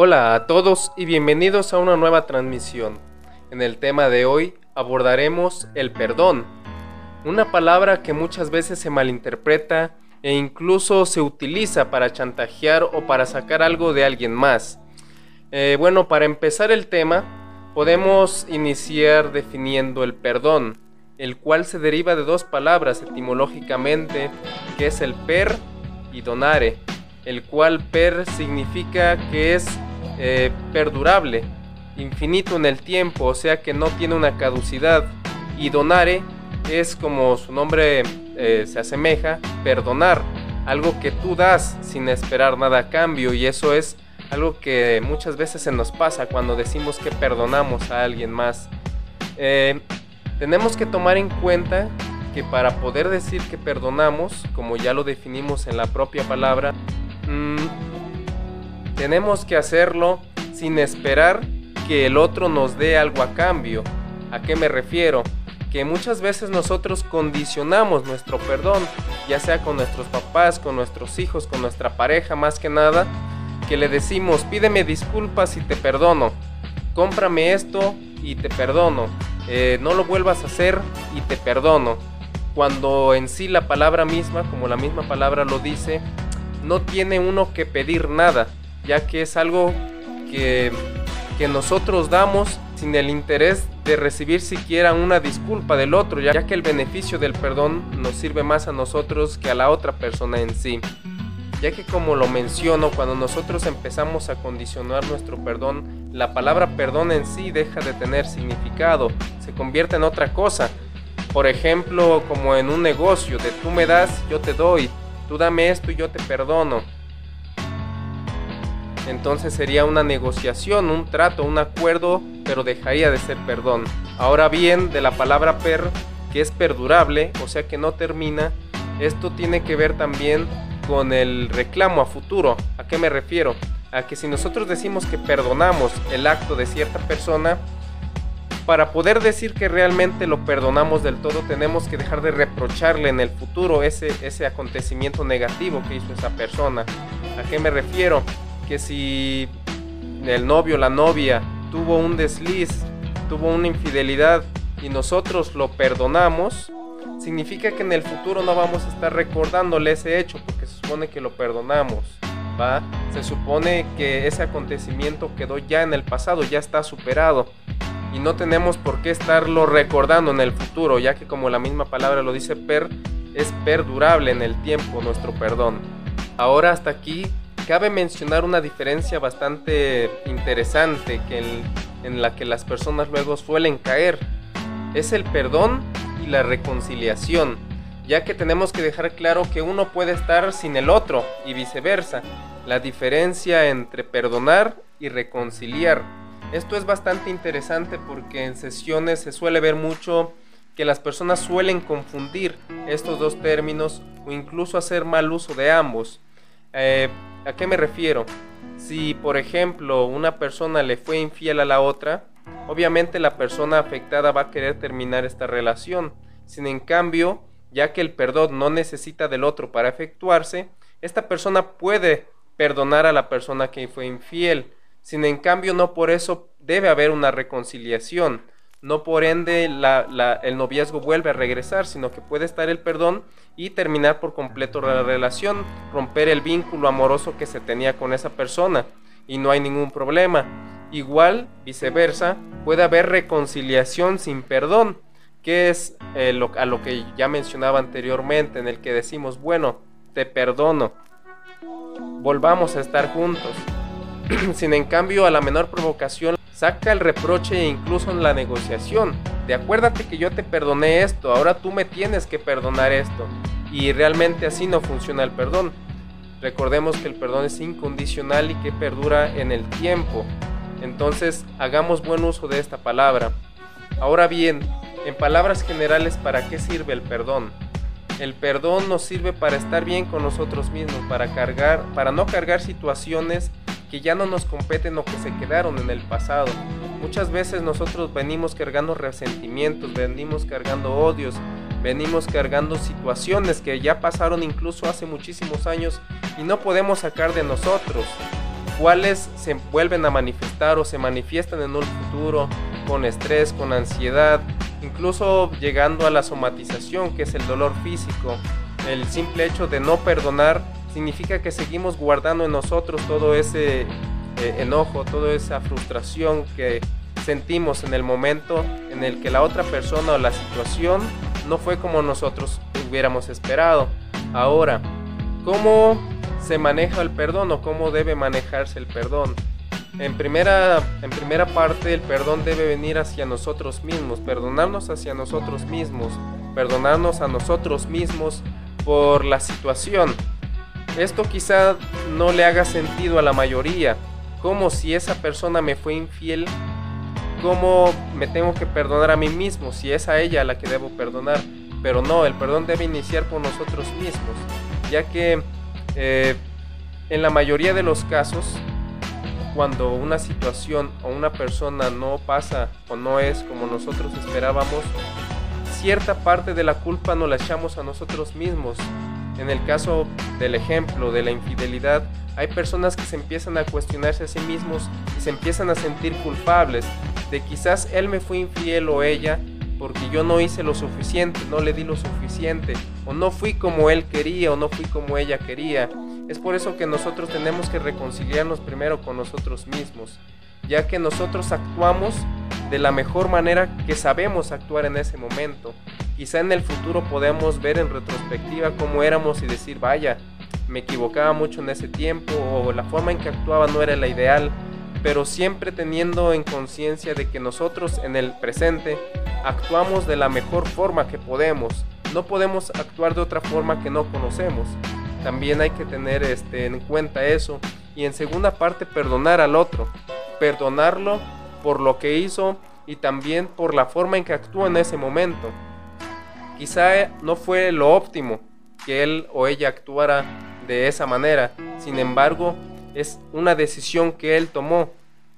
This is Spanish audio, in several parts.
Hola a todos y bienvenidos a una nueva transmisión. En el tema de hoy abordaremos el perdón, una palabra que muchas veces se malinterpreta e incluso se utiliza para chantajear o para sacar algo de alguien más. Eh, bueno, para empezar el tema, podemos iniciar definiendo el perdón, el cual se deriva de dos palabras etimológicamente, que es el per y donare, el cual per significa que es eh, perdurable, infinito en el tiempo, o sea que no tiene una caducidad. Y donare es como su nombre eh, se asemeja, perdonar, algo que tú das sin esperar nada a cambio y eso es algo que muchas veces se nos pasa cuando decimos que perdonamos a alguien más. Eh, tenemos que tomar en cuenta que para poder decir que perdonamos, como ya lo definimos en la propia palabra, mmm, tenemos que hacerlo sin esperar que el otro nos dé algo a cambio. ¿A qué me refiero? Que muchas veces nosotros condicionamos nuestro perdón, ya sea con nuestros papás, con nuestros hijos, con nuestra pareja más que nada, que le decimos pídeme disculpas y te perdono, cómprame esto y te perdono, eh, no lo vuelvas a hacer y te perdono. Cuando en sí la palabra misma, como la misma palabra lo dice, no tiene uno que pedir nada, ya que es algo que, nosotros damos sin el interés de recibir siquiera una disculpa del otro, ya que el beneficio del perdón nos sirve más a nosotros que a la otra persona en sí. Ya que como lo menciono, cuando nosotros empezamos a condicionar nuestro perdón, la palabra perdón en sí deja de tener significado, se convierte en otra cosa. Por ejemplo, como en un negocio, de tú me das, yo te doy, tú dame esto y yo te perdono entonces sería una negociación, un trato, un acuerdo, pero dejaría de ser perdón. Ahora bien, de la palabra per, que es perdurable, o sea que no termina, esto tiene que ver también con el reclamo a futuro. ¿A qué me refiero? A que si nosotros decimos que perdonamos el acto de cierta persona, para poder decir que realmente lo perdonamos del todo, tenemos que dejar de reprocharle en el futuro ese, ese acontecimiento negativo que hizo esa persona. ¿A qué me refiero? Que si el novio la novia tuvo un desliz, tuvo una infidelidad y nosotros lo perdonamos, significa que en el futuro no vamos a estar recordándole ese hecho porque se supone que lo perdonamos. ¿va? Se supone que ese acontecimiento quedó ya en el pasado, ya está superado y no tenemos por qué estarlo recordando en el futuro, ya que como la misma palabra lo dice per, es perdurable en el tiempo nuestro perdón. Ahora hasta aquí cabe mencionar una diferencia bastante interesante que en, la que las personas luego suelen caer. Es el perdón y la reconciliación, ya que tenemos que dejar claro que uno puede estar sin el otro y viceversa. La diferencia entre perdonar y reconciliar. Esto es bastante interesante porque en sesiones se suele ver mucho que las personas suelen confundir estos dos términos o incluso hacer mal uso de ambos. Eh, ¿A qué me refiero? Si, por ejemplo, una persona le fue infiel a la otra, obviamente la persona afectada va a querer terminar esta relación. Sin en cambio, ya que el perdón no necesita del otro para efectuarse, esta persona puede perdonar a la persona que fue infiel. Sin en cambio, no por eso debe haber una reconciliación no por ende el noviazgo vuelve a regresar, sino que puede estar el perdón y terminar por completo la relación, romper el vínculo amoroso que se tenía con esa persona y no hay ningún problema. Igual, viceversa, puede haber reconciliación sin perdón, que es eh, a lo que ya mencionaba anteriormente, en el que decimos, bueno, te perdono, volvamos a estar juntos. sin en cambio, a la menor provocación, saca el reproche e incluso en la negociación. De acuérdate que yo te perdoné esto, ahora tú me tienes que perdonar esto. Y realmente así no funciona el perdón. Recordemos que el perdón es incondicional y que perdura en el tiempo. Entonces hagamos buen uso de esta palabra. Ahora bien, en palabras generales, ¿para qué sirve el perdón? El perdón nos sirve para estar bien con nosotros mismos, para cargar, para no cargar situaciones que ya no nos competen o que se quedaron en el pasado. Muchas veces nosotros venimos cargando resentimientos, venimos cargando odios, venimos cargando situaciones que ya pasaron incluso hace muchísimos años y no podemos sacar de nosotros. cuales se vuelven a manifestar o se manifiestan en un futuro con estrés, con ansiedad, incluso llegando a la somatización, que es el dolor físico. El simple hecho de no perdonar significa que seguimos guardando en nosotros todo ese eh, enojo, toda esa frustración que sentimos en el momento en el que la otra persona o la situación no fue como nosotros hubiéramos esperado. Ahora, ¿cómo se maneja el perdón o cómo debe manejarse el perdón? En primera, en primera parte, el perdón debe venir hacia nosotros mismos, perdonarnos hacia nosotros mismos, perdonarnos a nosotros mismos por la situación. Esto quizá no le haga sentido a la mayoría, como si esa persona me fue infiel, cómo me tengo que perdonar a mí mismo, si es a ella a la que debo perdonar. Pero no, el perdón debe iniciar por nosotros mismos, ya que eh, en la mayoría de los casos cuando una situación o una persona no pasa o no es como nosotros esperábamos, cierta parte de la culpa nos la echamos a nosotros mismos. En el caso del ejemplo de la infidelidad, hay personas que se empiezan a cuestionarse a sí mismos y se empiezan a sentir culpables de quizás él me fue infiel o ella porque yo no hice lo suficiente, no le di lo suficiente, o no fui como él quería o no fui como ella quería. Es por eso que nosotros tenemos que reconciliarnos primero con nosotros mismos, ya que nosotros actuamos de la mejor manera que sabemos actuar en ese momento. Quizá en el futuro podemos ver en retrospectiva cómo éramos y decir, vaya, me equivocaba mucho en ese tiempo o la forma en que actuaba no era la ideal, pero siempre teniendo en conciencia de que nosotros en el presente actuamos de la mejor forma que podemos. No podemos actuar de otra forma que no conocemos. También hay que tener este, en cuenta eso. Y en segunda parte, perdonar al otro. Perdonarlo por lo que hizo y también por la forma en que actuó en ese momento. Quizá no fue lo óptimo que él o ella actuara de esa manera. Sin embargo, es una decisión que él tomó.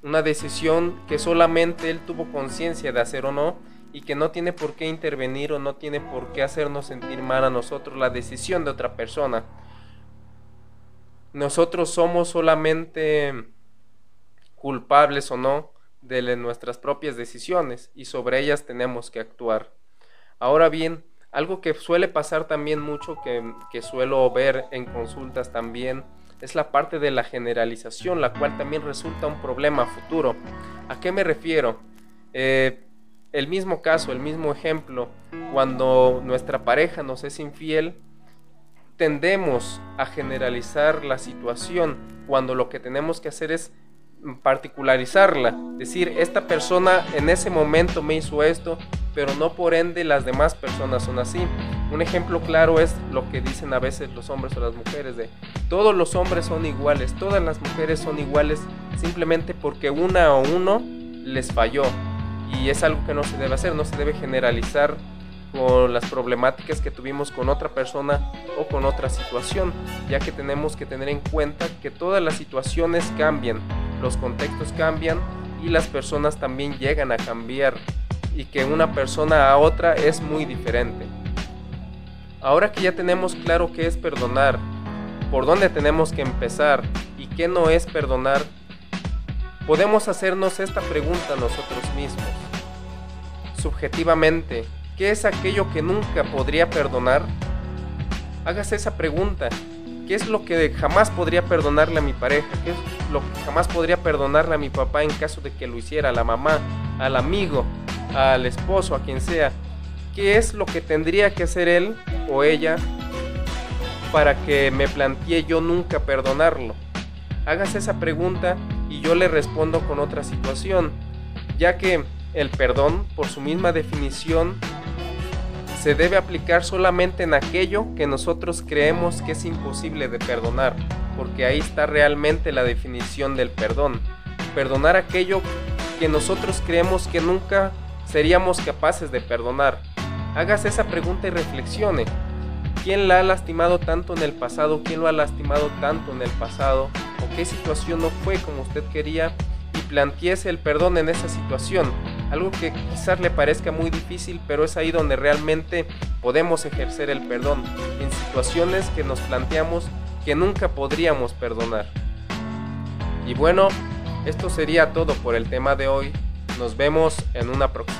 Una decisión que solamente él tuvo conciencia de hacer o no y que no tiene por qué intervenir o no tiene por qué hacernos sentir mal a nosotros la decisión de otra persona. Nosotros somos solamente culpables o no de nuestras propias decisiones y sobre ellas tenemos que actuar. Ahora bien, algo que suele pasar también mucho, que, suelo ver en consultas también, es la parte de la generalización, la cual también resulta un problema futuro. ¿A qué me refiero? Eh, el mismo caso, el mismo ejemplo, cuando nuestra pareja nos es infiel, tendemos a generalizar la situación cuando lo que tenemos que hacer es particularizarla, decir, esta persona en ese momento me hizo esto, pero no por ende las demás personas son así. Un ejemplo claro es lo que dicen a veces los hombres o las mujeres de todos los hombres son iguales, todas las mujeres son iguales simplemente porque una o uno les falló. Y es algo que no se debe hacer, no se debe generalizar con las problemáticas que tuvimos con otra persona o con otra situación, ya que tenemos que tener en cuenta que todas las situaciones cambian, los contextos cambian y las personas también llegan a cambiar y que una persona a otra es muy diferente. Ahora que ya tenemos claro qué es perdonar, por dónde tenemos que empezar y qué no es perdonar, podemos hacernos esta pregunta nosotros mismos. Subjetivamente, ¿Qué es aquello que nunca podría perdonar? Hágase esa pregunta. ¿Qué es lo que jamás podría perdonarle a mi pareja? ¿Qué es lo que jamás podría perdonarle a mi papá en caso de que lo hiciera? A la mamá, al amigo, al esposo, a quien sea. ¿Qué es lo que tendría que hacer él o ella para que me plantee yo nunca perdonarlo? Hágase esa pregunta y yo le respondo con otra situación, ya que el perdón, por su misma definición, se debe aplicar solamente en aquello que nosotros creemos que es imposible de perdonar, porque ahí está realmente la definición del perdón. Perdonar aquello que nosotros creemos que nunca seríamos capaces de perdonar. Hágase esa pregunta y reflexione. ¿Quién la ha lastimado tanto en el pasado? ¿Quién lo ha lastimado tanto en el pasado? ¿O qué situación no fue como usted quería? Y planteese el perdón en esa situación algo que quizás le parezca muy difícil, pero es ahí donde realmente podemos ejercer el perdón, en situaciones que nos planteamos que nunca podríamos perdonar. Y bueno, esto sería todo por el tema de hoy. Nos vemos en una próxima.